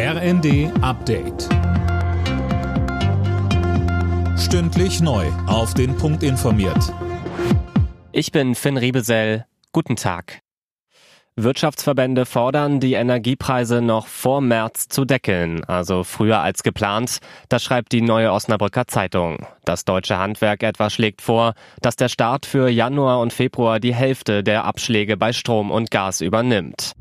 RND Update. Stündlich neu. Auf den Punkt informiert. Ich bin Finn Riebesell. Guten Tag. Wirtschaftsverbände fordern, die Energiepreise noch vor März zu deckeln, also früher als geplant. Das schreibt die neue Osnabrücker Zeitung. Das deutsche Handwerk etwa schlägt vor, dass der Staat für Januar und Februar die Hälfte der Abschläge bei Strom und Gas übernimmt.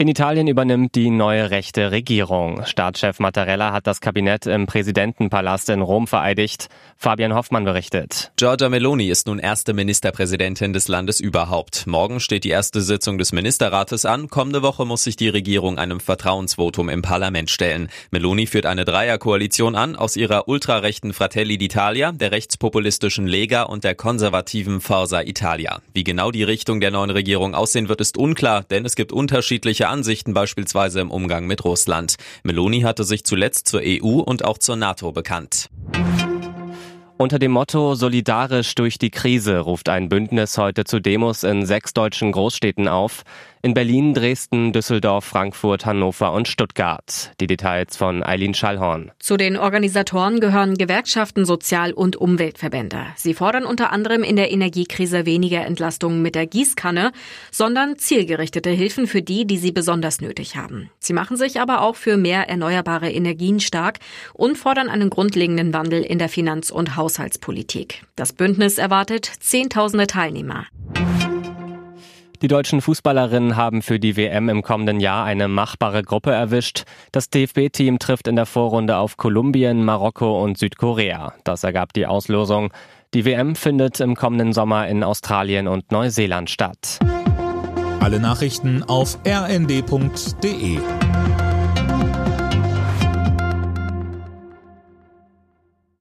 In Italien übernimmt die neue rechte Regierung. Staatschef Mattarella hat das Kabinett im Präsidentenpalast in Rom vereidigt. Fabian Hoffmann berichtet. Giorgia Meloni ist nun erste Ministerpräsidentin des Landes überhaupt. Morgen steht die erste Sitzung des Ministerrates an. Kommende Woche muss sich die Regierung einem Vertrauensvotum im Parlament stellen. Meloni führt eine Dreierkoalition an aus ihrer ultrarechten Fratelli d'Italia, der rechtspopulistischen Lega und der konservativen Forza Italia. Wie genau die Richtung der neuen Regierung aussehen wird, ist unklar, denn es gibt unterschiedliche Ansichten beispielsweise im Umgang mit Russland. Meloni hatte sich zuletzt zur EU und auch zur NATO bekannt. Unter dem Motto Solidarisch durch die Krise ruft ein Bündnis heute zu Demos in sechs deutschen Großstädten auf. In Berlin, Dresden, Düsseldorf, Frankfurt, Hannover und Stuttgart. Die Details von Eileen Schallhorn. Zu den Organisatoren gehören Gewerkschaften, Sozial- und Umweltverbände. Sie fordern unter anderem in der Energiekrise weniger Entlastungen mit der Gießkanne, sondern zielgerichtete Hilfen für die, die sie besonders nötig haben. Sie machen sich aber auch für mehr erneuerbare Energien stark und fordern einen grundlegenden Wandel in der Finanz- und Haushaltspolitik. Das Bündnis erwartet Zehntausende Teilnehmer. Die deutschen Fußballerinnen haben für die WM im kommenden Jahr eine machbare Gruppe erwischt. Das DFB-Team trifft in der Vorrunde auf Kolumbien, Marokko und Südkorea. Das ergab die Auslosung. Die WM findet im kommenden Sommer in Australien und Neuseeland statt. Alle Nachrichten auf rnd.de